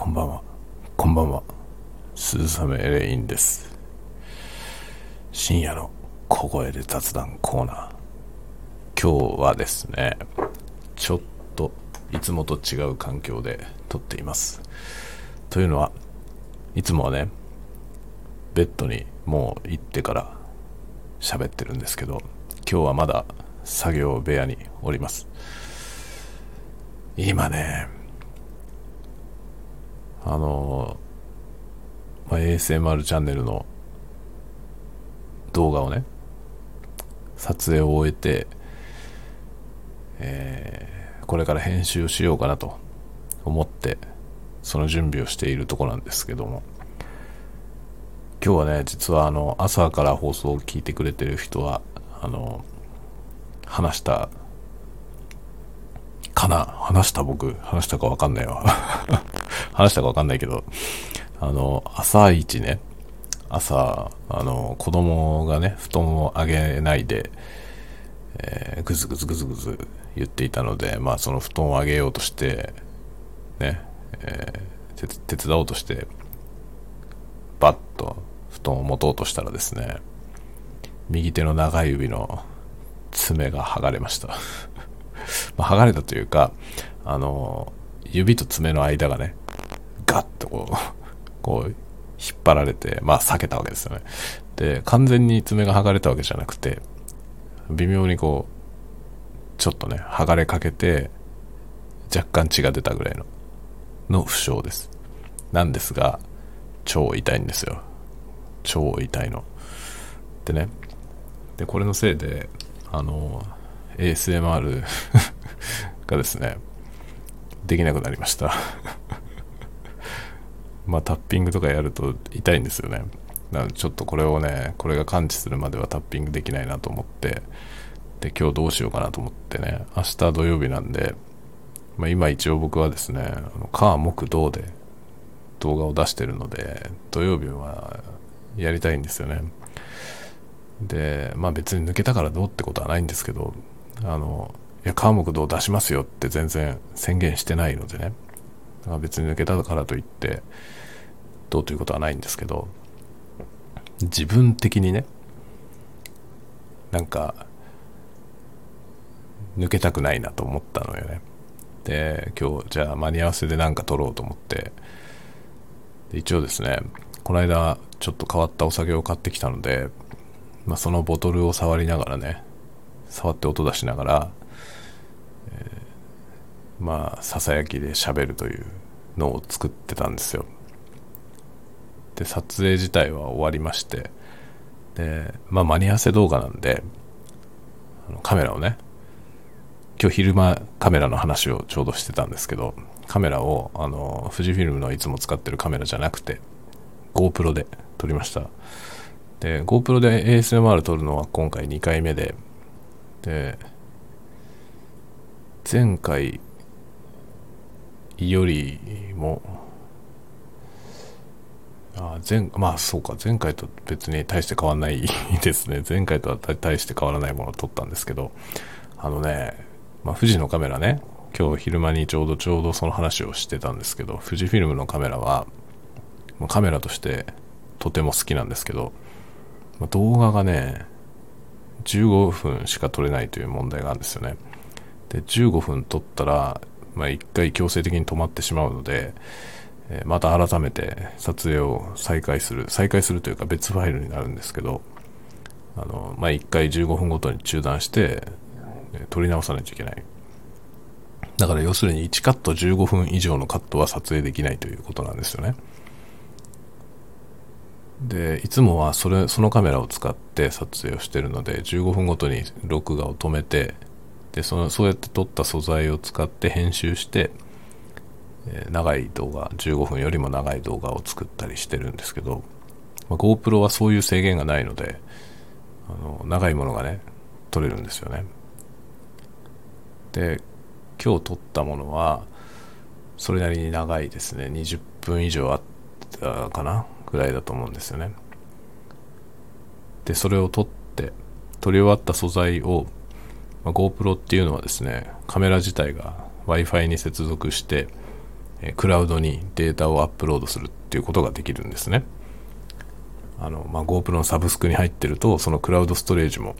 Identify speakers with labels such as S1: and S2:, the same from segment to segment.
S1: こんばんは。こんばんは。鈴雨レインです。深夜の小声で雑談コーナー。今日はですね、ちょっといつもと違う環境で撮っています。というのは、いつもはね、ベッドにもう行ってから喋ってるんですけど、今日はまだ作業部屋におります。今ね、あの、まあ、ASMR チャンネルの動画をね、撮影を終えて、えー、これから編集しようかなと思って、その準備をしているとこなんですけども、今日はね、実はあの、朝から放送を聞いてくれてる人は、あの、話したかな？話した僕？話したかわかんないわ。話したかわかんないけど、あの、朝一ね、朝、あの、子供がね、布団をあげないで、えー、ぐずぐずぐずぐず言っていたので、まあその布団をあげようとして、ね、えー、手伝おうとして、バッと布団を持とうとしたらですね、右手の長い指の爪が剥がれました。まあ、剥がれたというか、あの、指と爪の間がね、ガッとこう、こう、引っ張られて、まあ避けたわけですよね。で、完全に爪が剥がれたわけじゃなくて、微妙にこう、ちょっとね、剥がれかけて、若干血が出たぐらいの、の負傷です。なんですが、超痛いんですよ。超痛いの。でね、で、これのせいで、あの、ASMR がですね、できなくなりました まあタッピングとかやると痛いんですよね。なのでちょっとこれをね、これが感知するまではタッピングできないなと思って、で、今日どうしようかなと思ってね、明日土曜日なんで、まあ今一応僕はですね、あの火木土で動画を出してるので、土曜日はやりたいんですよね。で、まあ別に抜けたからどうってことはないんですけど、あの、や、川木道出しますよって全然宣言してないのでね。別に抜けたからといって、どうということはないんですけど、自分的にね、なんか、抜けたくないなと思ったのよね。で、今日、じゃあ間に合わせで何か取ろうと思って、一応ですね、この間、ちょっと変わったお酒を買ってきたので、まあ、そのボトルを触りながらね、触って音出しながら、まあささやきで喋るというのを作ってたんですよ。で撮影自体は終わりまして。でまあ間に合わせ動画なんでカメラをね今日昼間カメラの話をちょうどしてたんですけどカメラをあの富士フィルムのいつも使ってるカメラじゃなくて GoPro で撮りました。で GoPro で ASMR 撮るのは今回2回目でで前回よりもあ前まあそうか前回と別に大して変わらない ですね前回とは大して変わらないものを撮ったんですけどあのね、まあ、富士のカメラね今日昼間にちょうどちょうどその話をしてたんですけど富士フィルムのカメラはカメラとしてとても好きなんですけど、まあ、動画がね15分しか撮れないという問題があるんですよね。で、15分撮ったら、まあ、1回強制的に止まってしまうので、えまた改めて撮影を再開する、再開するというか別ファイルになるんですけど、あの、まあ、1回15分ごとに中断して、撮り直さないといけない。だから要するに1カット15分以上のカットは撮影できないということなんですよね。でいつもはそれそのカメラを使って撮影をしてるので15分ごとに録画を止めてでそのそうやって撮った素材を使って編集して、えー、長い動画15分よりも長い動画を作ったりしてるんですけど、まあ、GoPro はそういう制限がないのであの長いものがね撮れるんですよねで今日撮ったものはそれなりに長いですね20分以上あったかなぐらいだと思うんですよね。で、それを撮って、撮り終わった素材を、まあ、GoPro っていうのはですね、カメラ自体が Wi-Fi に接続して、えクラウドにデータをアップロードするっていうことができるんですね。あの、まあ、GoPro のサブスクに入ってると、そのクラウドストレージも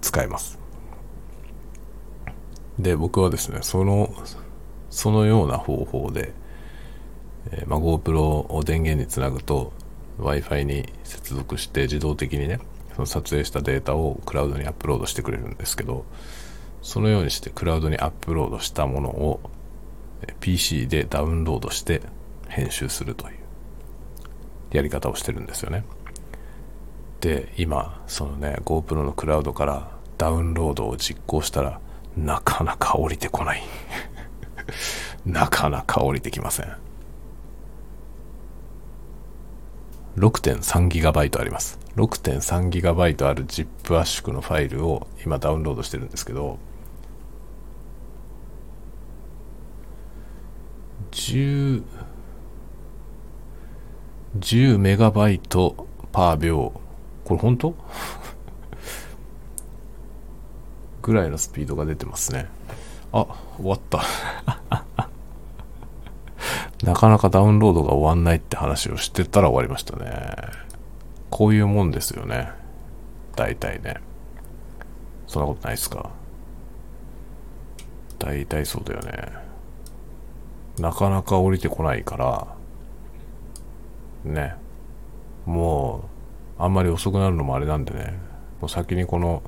S1: 使えます。で、僕はですね、その、そのような方法で、え、まあ、GoPro を電源につなぐと Wi-Fi に接続して自動的にね、その撮影したデータをクラウドにアップロードしてくれるんですけど、そのようにしてクラウドにアップロードしたものを PC でダウンロードして編集するというやり方をしてるんですよね。で、今、そのね、GoPro のクラウドからダウンロードを実行したら、なかなか降りてこない。なかなか降りてきません。6.3GB あります。6.3GB ある ZIP 圧縮のファイルを今ダウンロードしてるんですけど、10、10メガバイトパー秒。これ本当？ぐらいのスピードが出てますね。あ、終わった。なかなかダウンロードが終わんないって話をしてたら終わりましたね。こういうもんですよね。大体ね。そんなことないっすか。大体そうだよね。なかなか降りてこないから、ね。もう、あんまり遅くなるのもあれなんでね。もう先にこの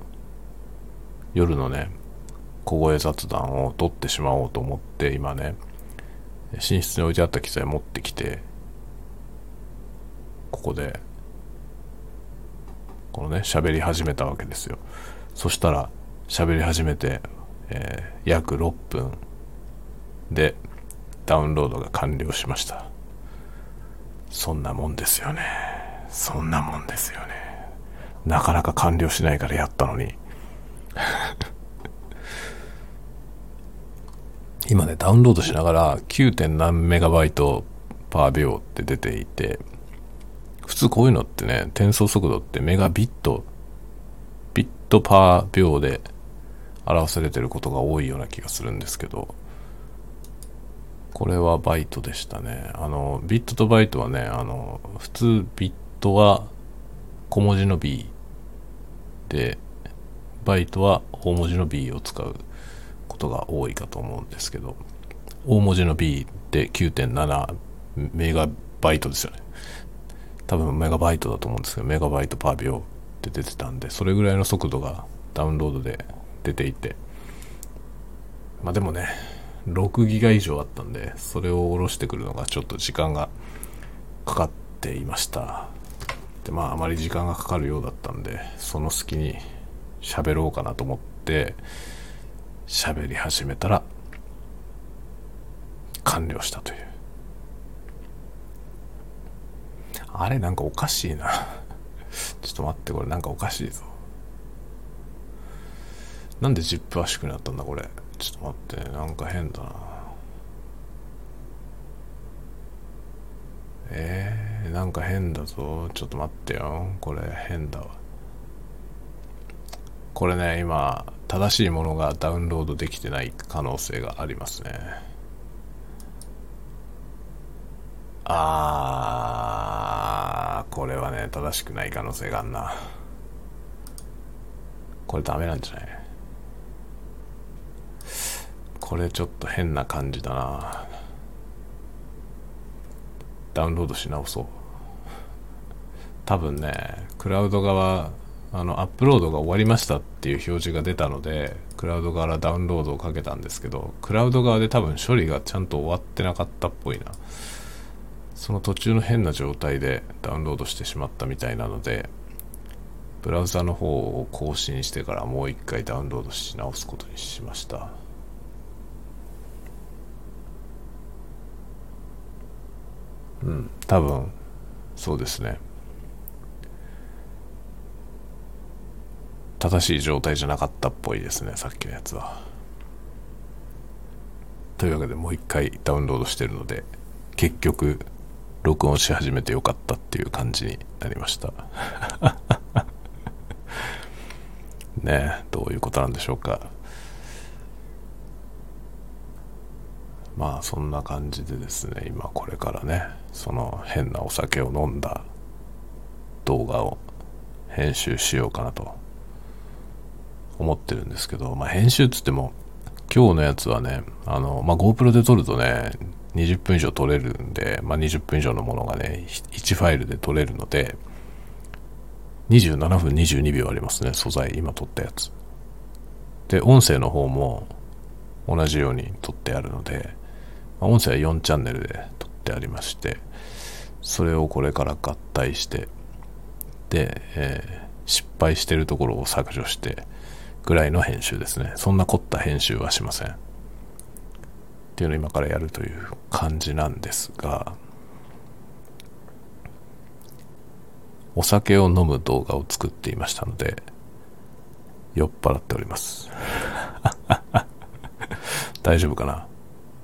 S1: 夜のね、小声雑談を取ってしまおうと思って今ね、寝室に置いてあった機材持ってきて、ここで、このね、喋り始めたわけですよ。そしたら、喋り始めて、えー、約6分でダウンロードが完了しました。そんなもんですよね。そんなもんですよね。なかなか完了しないからやったのに。今ね、ダウンロードしながら 9. 何メガバイトパー秒って出ていて、普通こういうのってね、転送速度ってメガビット、ビットパー秒で表されてることが多いような気がするんですけど、これはバイトでしたね。あの、ビットとバイトはね、あの、普通ビットは小文字の B で、バイトは大文字の B を使うことが多いかと思うんですけど、大文字の B で9.7メガバイトですよね。多分メガバイトだと思うんですけど、メガバイトパー秒って出てたんで、それぐらいの速度がダウンロードで出ていて、まあでもね、6ギガ以上あったんで、それを下ろしてくるのがちょっと時間がかかっていました。で、まああまり時間がかかるようだったんで、その隙に喋ろうかなと思って喋り始めたら完了したというあれなんかおかしいな。ちょっと待ってこれなんかおかしいぞ。なんでジップ圧縮になったんだこれ。ちょっと待ってなんか変だな。えー、なんか変だぞ。ちょっと待ってよ。これ変だわ。これね、今、正しいものがダウンロードできてない可能性がありますね。あー、これはね、正しくない可能性があんな。これダメなんじゃない？これちょっと変な感じだな。ダウンロードし直そう。多分ね、クラウド側あのアップロードが終わりましたっていう表示が出たのでクラウドからダウンロードをかけたんですけどクラウド側で多分処理がちゃんと終わってなかったっぽいなその途中の変な状態でダウンロードしてしまったみたいなのでブラウザの方を更新してからもう一回ダウンロードし直すことにしました。うん多分そうですね。正しい状態じゃなかったっぽいですねさっきのやつは。というわけでもう一回ダウンロードしてるので結局録音し始めてよかったっていう感じになりました。ねどういうことなんでしょうか。まあそんな感じでですね今これからねその変なお酒を飲んだ動画を編集しようかなと思ってるんですけど、まあ、編集っつっても今日のやつはねあの、まあ、GoPro で撮るとね20分以上撮れるんで、まあ、20分以上のものがね1ファイルで撮れるので27分22秒ありますね素材今撮ったやつ。で音声の方も同じように撮ってあるので、まあ、音声は4チャンネルで撮ってありましてそれをこれから合体してで、えー、失敗してるところを削除してぐらいの編集ですね。そんな凝った編集はしません。っていうのを今からやるという感じなんですがお酒を飲む動画を作っていましたので酔っ払っております。大丈夫かな？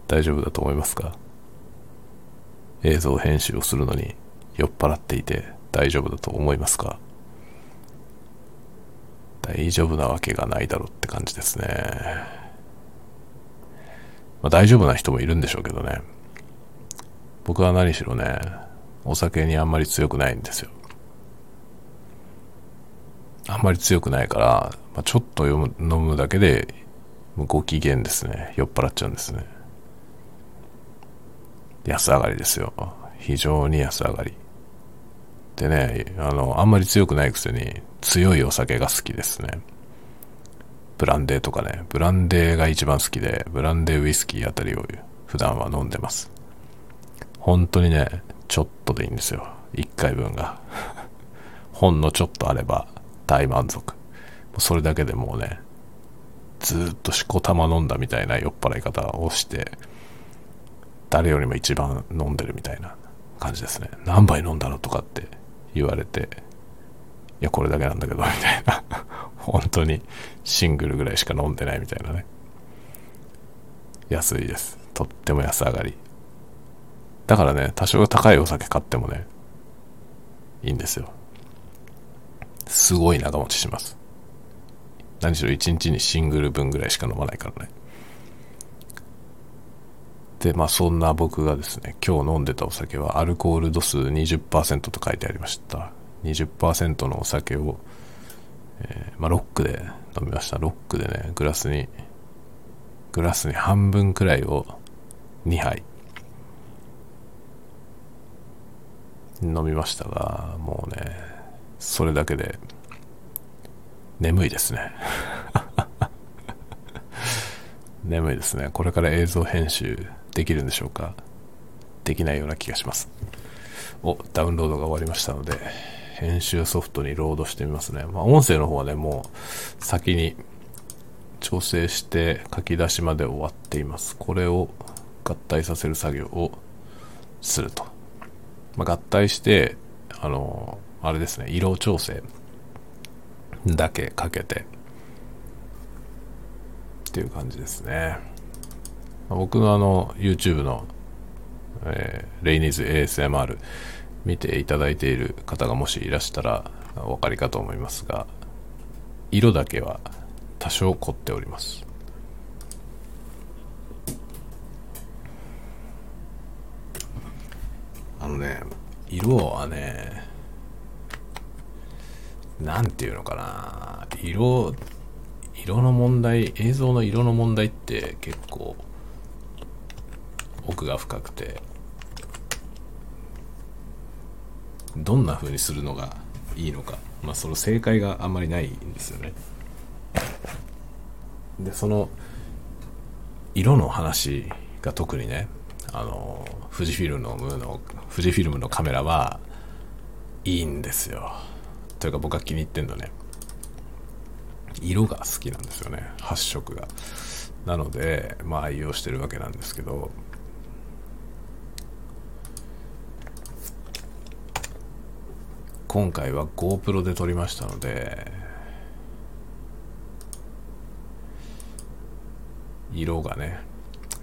S1: 大丈夫だと思いますか？映像編集をするのに酔っ払っていて大丈夫だと思いますか？大丈夫なわけがないだろうって感じですね。まあ、大丈夫な人もいるんでしょうけどね。僕は何しろね、お酒にあんまり強くないんですよ。あんまり強くないから、まあ、ちょっと飲むだけでご機嫌ですね。酔っ払っちゃうんですね。安上がりですよ。非常に安上がり。でね、あの、あんまり強くないくせに強いお酒が好きですね。ブランデーとかね、ブランデーが一番好きで、ブランデーウイスキーあたりを普段は飲んでます。本当にね、ちょっとでいいんですよ。1回分が。ほんのちょっとあれば大満足。それだけでもうね、ずっとしこたま飲んだみたいな酔っ払い方をして、誰よりも一番飲んでるみたいな感じですね。何杯飲んだのとかって言われて、いや、これだけなんだけど、みたいな。本当にシングルぐらいしか飲んでないみたいなね。安いです。とっても安上がり。だからね、多少高いお酒買ってもね、いいんですよ。すごい長持ちします。何しろ1日にシングル分ぐらいしか飲まないからね。で、まあそんな僕がですね、今日飲んでたお酒はアルコール度数20%と書いてありました。20%のお酒を、えー、まあロックで飲みました。ロックでね、グラスに、グラスに半分くらいを2杯飲みましたが、もうね、それだけで眠いですね。眠いですね。これから映像編集できるんでしょうか？できないような気がします。お、ダウンロードが終わりましたので、編集ソフトにロードしてみますね。まあ、音声の方はね、もう先に調整して書き出しまで終わっています。これを合体させる作業をすると。まあ、合体して、あの、あれですね、色調整だけかけてっていう感じですね。僕のあの YouTube の、えー、レイニーズ ASMR 見ていただいている方がもしいらしたらお分かりかと思いますが色だけは多少凝っております。あのね色はねなんていうのかな。色色の問題映像の色の問題って結構奥が深くてどんな風にするのがいいのか、まあ、その正解があんまりないんですよね。でその色の話が特にねあの富士フィルムのの富士フィルムのカメラはいいんですよ。というか僕が気に入ってんのね。色が好きなんですよね。発色が。なのでまあ愛用してるわけなんですけど今回は GoPro で撮りましたので色がね。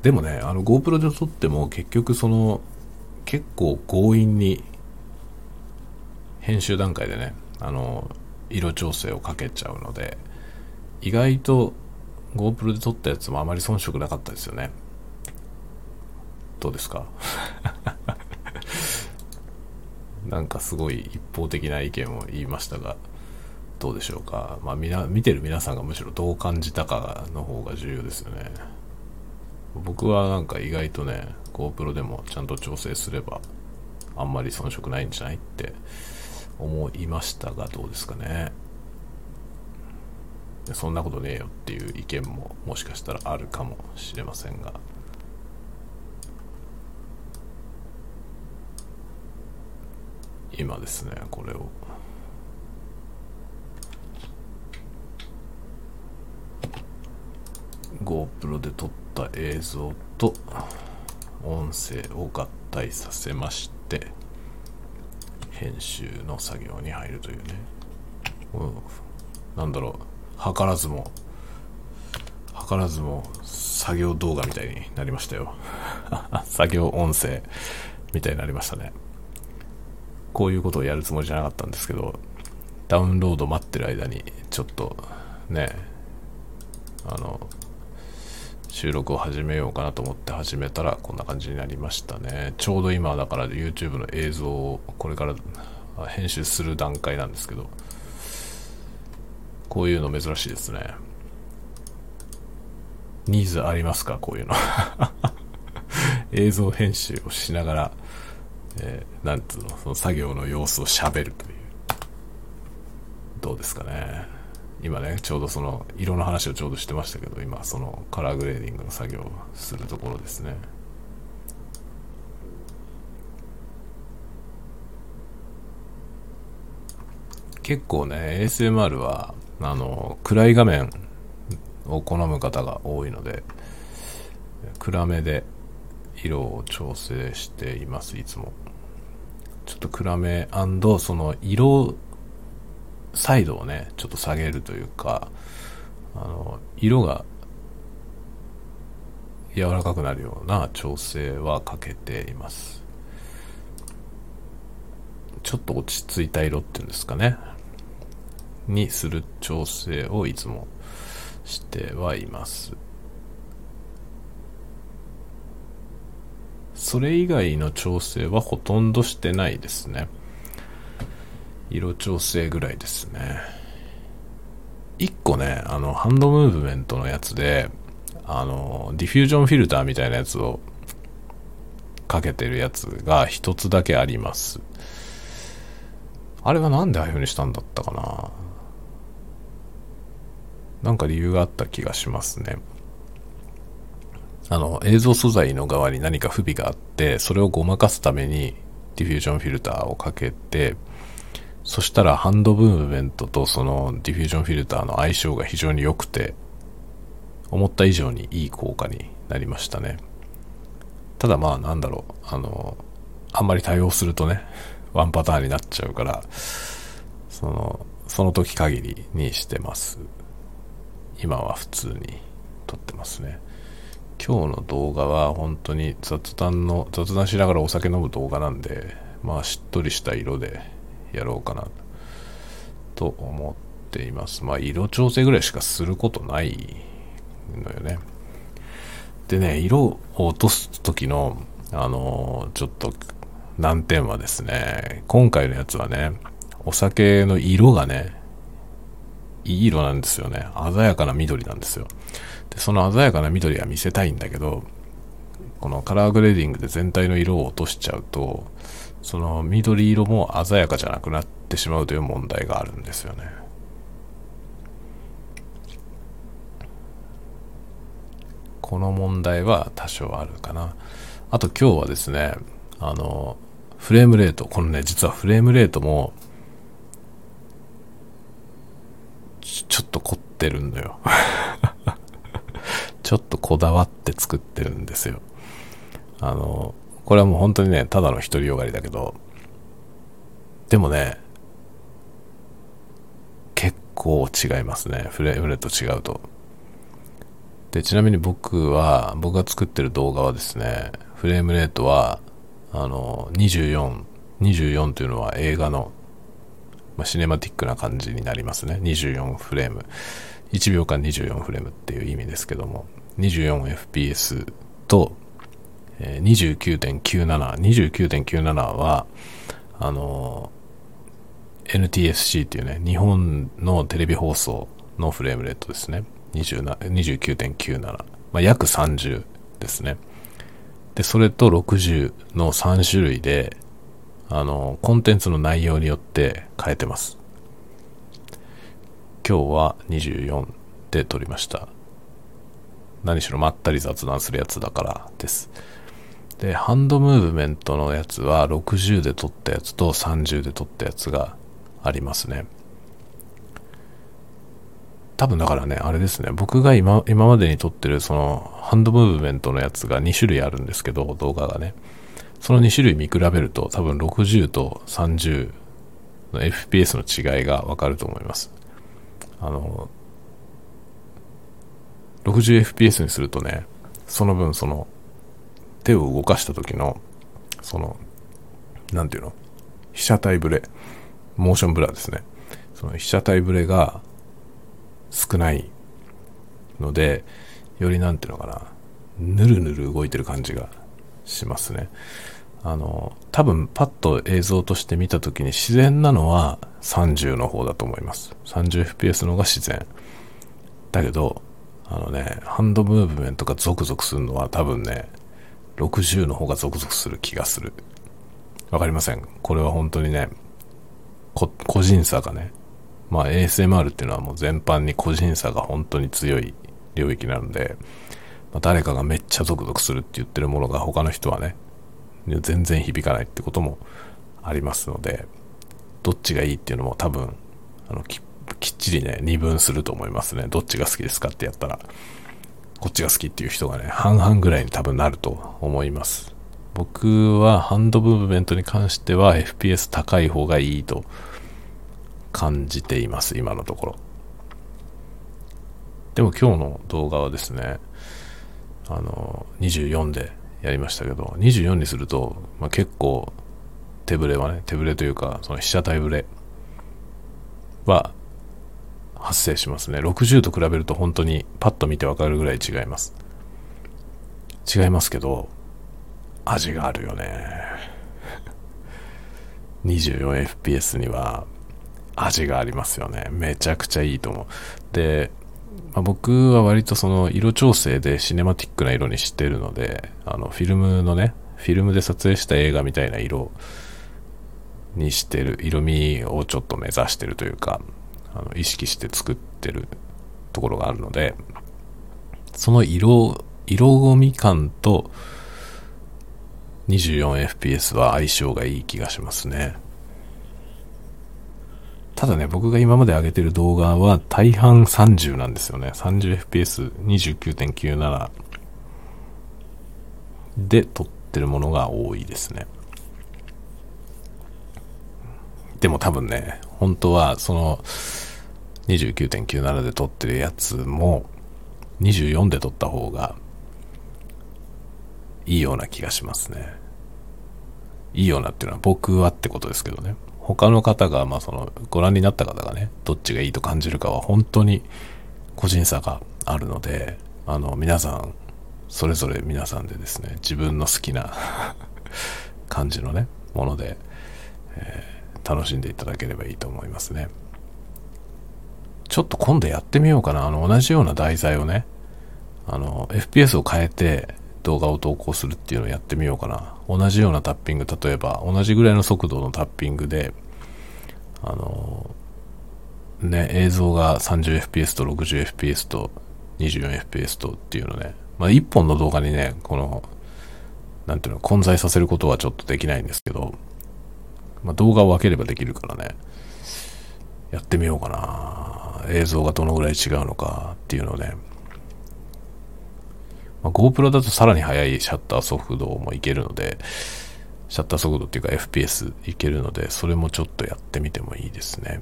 S1: でもねあの GoPro で撮っても結局その結構強引に編集段階でねあの色調整をかけちゃうので意外と GoPro で撮ったやつもあまり遜色なかったですよね。どうですか？なんかすごい一方的な意見を言いましたが、どうでしょうか。まあ、みな、見てる皆さんがむしろどう感じたかの方が重要ですよね。僕はなんか意外とね、GoPro でもちゃんと調整すれば、あんまり遜色ないんじゃないって思いましたが、どうですかね。そんなことねえよっていう意見ももしかしたらあるかもしれませんが。今ですね、これを。GoPro で撮った映像と音声を合体させまして編集の作業に入るというね、うん、なんだろう。図らずも図らずも作業動画みたいになりましたよ。作業音声みたいになりましたね。こういうことをやるつもりじゃなかったんですけどダウンロード待ってる間にちょっとねあの収録を始めようかなと思って始めたらこんな感じになりましたね。ちょうど今だから YouTube の映像をこれから編集する段階なんですけどこういうの珍しいですね。ニーズありますか？こういうの。映像編集をしながら、えー、なんつうのその作業の様子をしゃべるという。どうですかね。今ねちょうどその色の話をちょうどしてましたけど今そのカラーグレーディングの作業をするところですね。結構ね ASMR はあの暗い画面を好む方が多いので暗めで色を調整していますいつもちょっと暗めその色サイドをね、ちょっと下げるというか、あの、色が柔らかくなるような調整はかけています。ちょっと落ち着いた色っていうんですかね。にする調整をいつもしてはいます。それ以外の調整はほとんどしてないですね。色調整ぐらいですね。一個ね、あの、ハンドムーブメントのやつで、あの、ディフュージョンフィルターみたいなやつをかけてるやつが一つだけあります。あれはなんでああいう風にしたんだったかななんか理由があった気がしますね。あの、映像素材の側に何か不備があって、それをごまかすためにディフュージョンフィルターをかけて、そしたらハンドムーブメントとそのディフュージョンフィルターの相性が非常に良くて、思った以上にいい効果になりましたね。ただまあなんだろう、あの、あんまり対応するとね、ワンパターンになっちゃうから、その、その時限りにしてます。今は普通に撮ってますね。今日の動画は本当に雑談の、雑談しながらお酒飲む動画なんで、まあしっとりした色でやろうかなと思っています。まあ、色調整ぐらいしかすることないのよね。でね、色を落とす時の、あのー、ちょっと難点はですね、今回のやつはね、お酒の色がね、いい色なんですよね。鮮やかな緑なんですよ。で、その鮮やかな緑は見せたいんだけど、このカラーグレーディングで全体の色を落としちゃうと、その緑色も鮮やかじゃなくなってしまうという問題があるんですよね。この問題は多少あるかな。あと今日はですね、あの、フレームレート、このね、実はフレームレートも、ちょっと凝ってるんだよ。ちょっとこだわって作ってるんですよ。あの、これはもう本当にね、ただの独りよがりだけど、でもね、結構違いますね。フレームレート違うと。で、ちなみに僕は、僕が作ってる動画はですね、フレームレートは、あの、24、24というのは映画の、まあ、シネマティックな感じになりますね。24フレーム。1秒間24フレームっていう意味ですけども、24fps と、えー、29.97、29.97は、あのー、NTSC っていうね、日本のテレビ放送のフレームレートですね。29.97。まあ、約30ですね。で、それと60の3種類で、あの、コンテンツの内容によって変えてます。今日は24で撮りました。何しろまったり雑談するやつだからです。で、ハンドムーブメントのやつは60で撮ったやつと30で撮ったやつがありますね。多分だからね、あれですね、僕が今今までに撮ってるそのハンドムーブメントのやつが2種類あるんですけど、動画がね。その2種類見比べると多分60と30の FPS の違いがわかると思います。あの、60fps にするとね、その分その手を動かした時の、その、なんていうの？被写体ブレ、モーションブラーですね。その被写体ブレが少ないので、よりなんていうのかな、ぬるぬる動いてる感じがしますね。あの、多分パッと映像として見た時に自然なのは30の方だと思います。30fps の方が自然。だけど、あのね、ハンドムーブメントがゾクゾクするのは多分ね、60の方がゾクゾクする気がする。わかりません。これは本当にね、個人差がね、まあ ASMR っていうのはもう全般に個人差が本当に強い領域なので、誰かがめっちゃゾクゾクするって言ってるものが他の人はね、全然響かないってこともありますので、どっちがいいっていうのも多分、あの、ききっちりね、二分すると思いますね。どっちが好きですかってやったら、こっちが好きっていう人がね、半々ぐらいに多分なると思います。僕はハンドムーブメントに関しては FPS 高い方がいいと感じています、今のところ。でも今日の動画はですね、あの、24でやりましたけど、24にすると、まあ、結構手ぶれはね、手ぶれというか、その被写体ぶれは発生しますね。60と比べると本当にパッと見てわかるぐらい違います。違いますけど、味があるよね。24fps には味がありますよね。めちゃくちゃいいと思う。で、まあ、僕は割とその色調整でシネマティックな色にしてるので、あのフィルムのね、フィルムで撮影した映画みたいな色にしてる、色味をちょっと目指してるというか、あの意識して作ってるところがあるので、その色、色込み感と 24fps は相性がいい気がしますね。ただね、僕が今まで上げてる動画は大半30なんですよね。30fps29.97 で撮ってるものが多いですね。でも多分ね、本当はその29.97で撮ってるやつも24で撮った方がいいような気がしますね。いいようなっていうのは僕はってことですけどね。他の方が、まあその、ご覧になった方がね、どっちがいいと感じるかは本当に個人差があるので、あの、皆さん、それぞれ皆さんでですね、自分の好きな 感じのね、もので、えー、楽しんでいただければいいと思いますね。ちょっと今度やってみようかな。あの、同じような題材をね、あの、FPS を変えて動画を投稿するっていうのをやってみようかな。同じようなタッピング、例えば同じぐらいの速度のタッピングで、あの、ね、映像が 30fps と 60fps と 24fps とっていうのね、まあ、一本の動画にね、この、なんていうの、混在させることはちょっとできないんですけど、まあ、動画を分ければできるからね、やってみようかな。映像がどのぐらい違うのかっていうのをね、まあ、GoPro だとさらに速いシャッター速度もいけるので、シャッター速度っていうか FPS いけるので、それもちょっとやってみてもいいですね。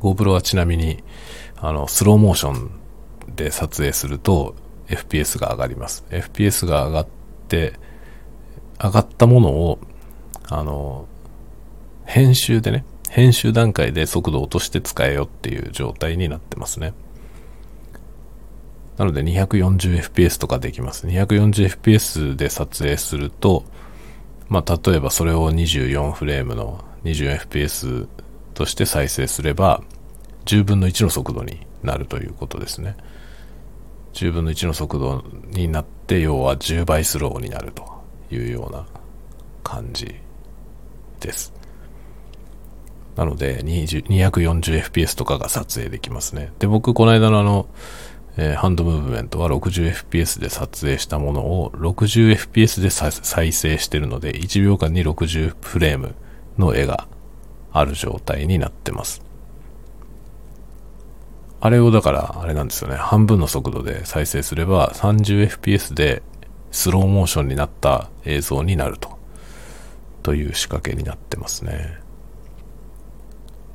S1: GoPro はちなみに、あの、スローモーションで撮影すると FPS が上がります。FPS が上がって、上がったものを、あの、編集でね、編集段階で速度を落として使えよっていう状態になってますね。なので 240fps とかできます。240fps で撮影すると、まあ、例えばそれを24フレームの 24fps として再生すれば、10分の1の速度になるということですね。10分の1の速度になって、要は10倍スローになるというような感じです。なので、240fps とかが撮影できますね。で、僕、この間のあの、えー、ハンドムーブメントは 60fps で撮影したものを 60fps で再生してるので、1秒間に60フレームの絵がある状態になってます。あれをだから、あれなんですよね。半分の速度で再生すれば 30fps でスローモーションになった映像になると。という仕掛けになってますね。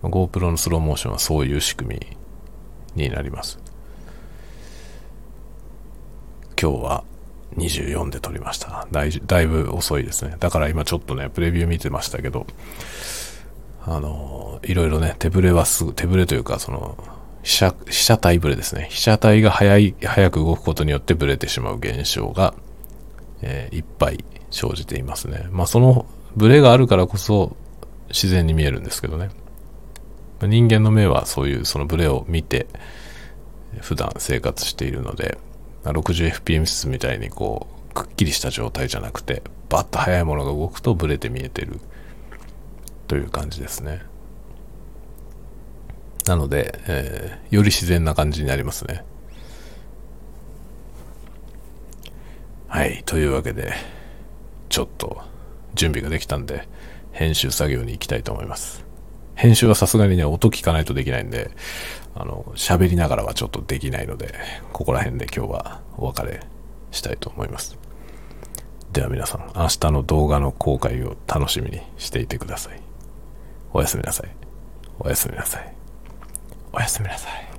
S1: GoPro のスローモーションはそういう仕組みになります。今日は24で撮りましただい。だいぶ遅いですね。だから今ちょっとね、プレビュー見てましたけど、あの、いろいろね、手ブレはすぐ、手ブレというか、その、被写、被写体ブレですね。被写体が早い、早く動くことによってブレてしまう現象が、えー、いっぱい生じていますね。まあそのブレがあるからこそ自然に見えるんですけどね。人間の目はそういうそのブレを見て普段生活しているので、60fps みたいにこう、くっきりした状態じゃなくて、バッと速いものが動くとブレて見えてるという感じですね。なので、えー、より自然な感じになりますね。はい。というわけで、ちょっと準備ができたんで、編集作業に行きたいと思います。編集はさすがにね、音聞かないとできないんで、あの、喋りながらはちょっとできないので、ここら辺で今日はお別れしたいと思います。では皆さん、明日の動画の公開を楽しみにしていてください。おやすみなさい。おやすみなさい。おやすみなさい。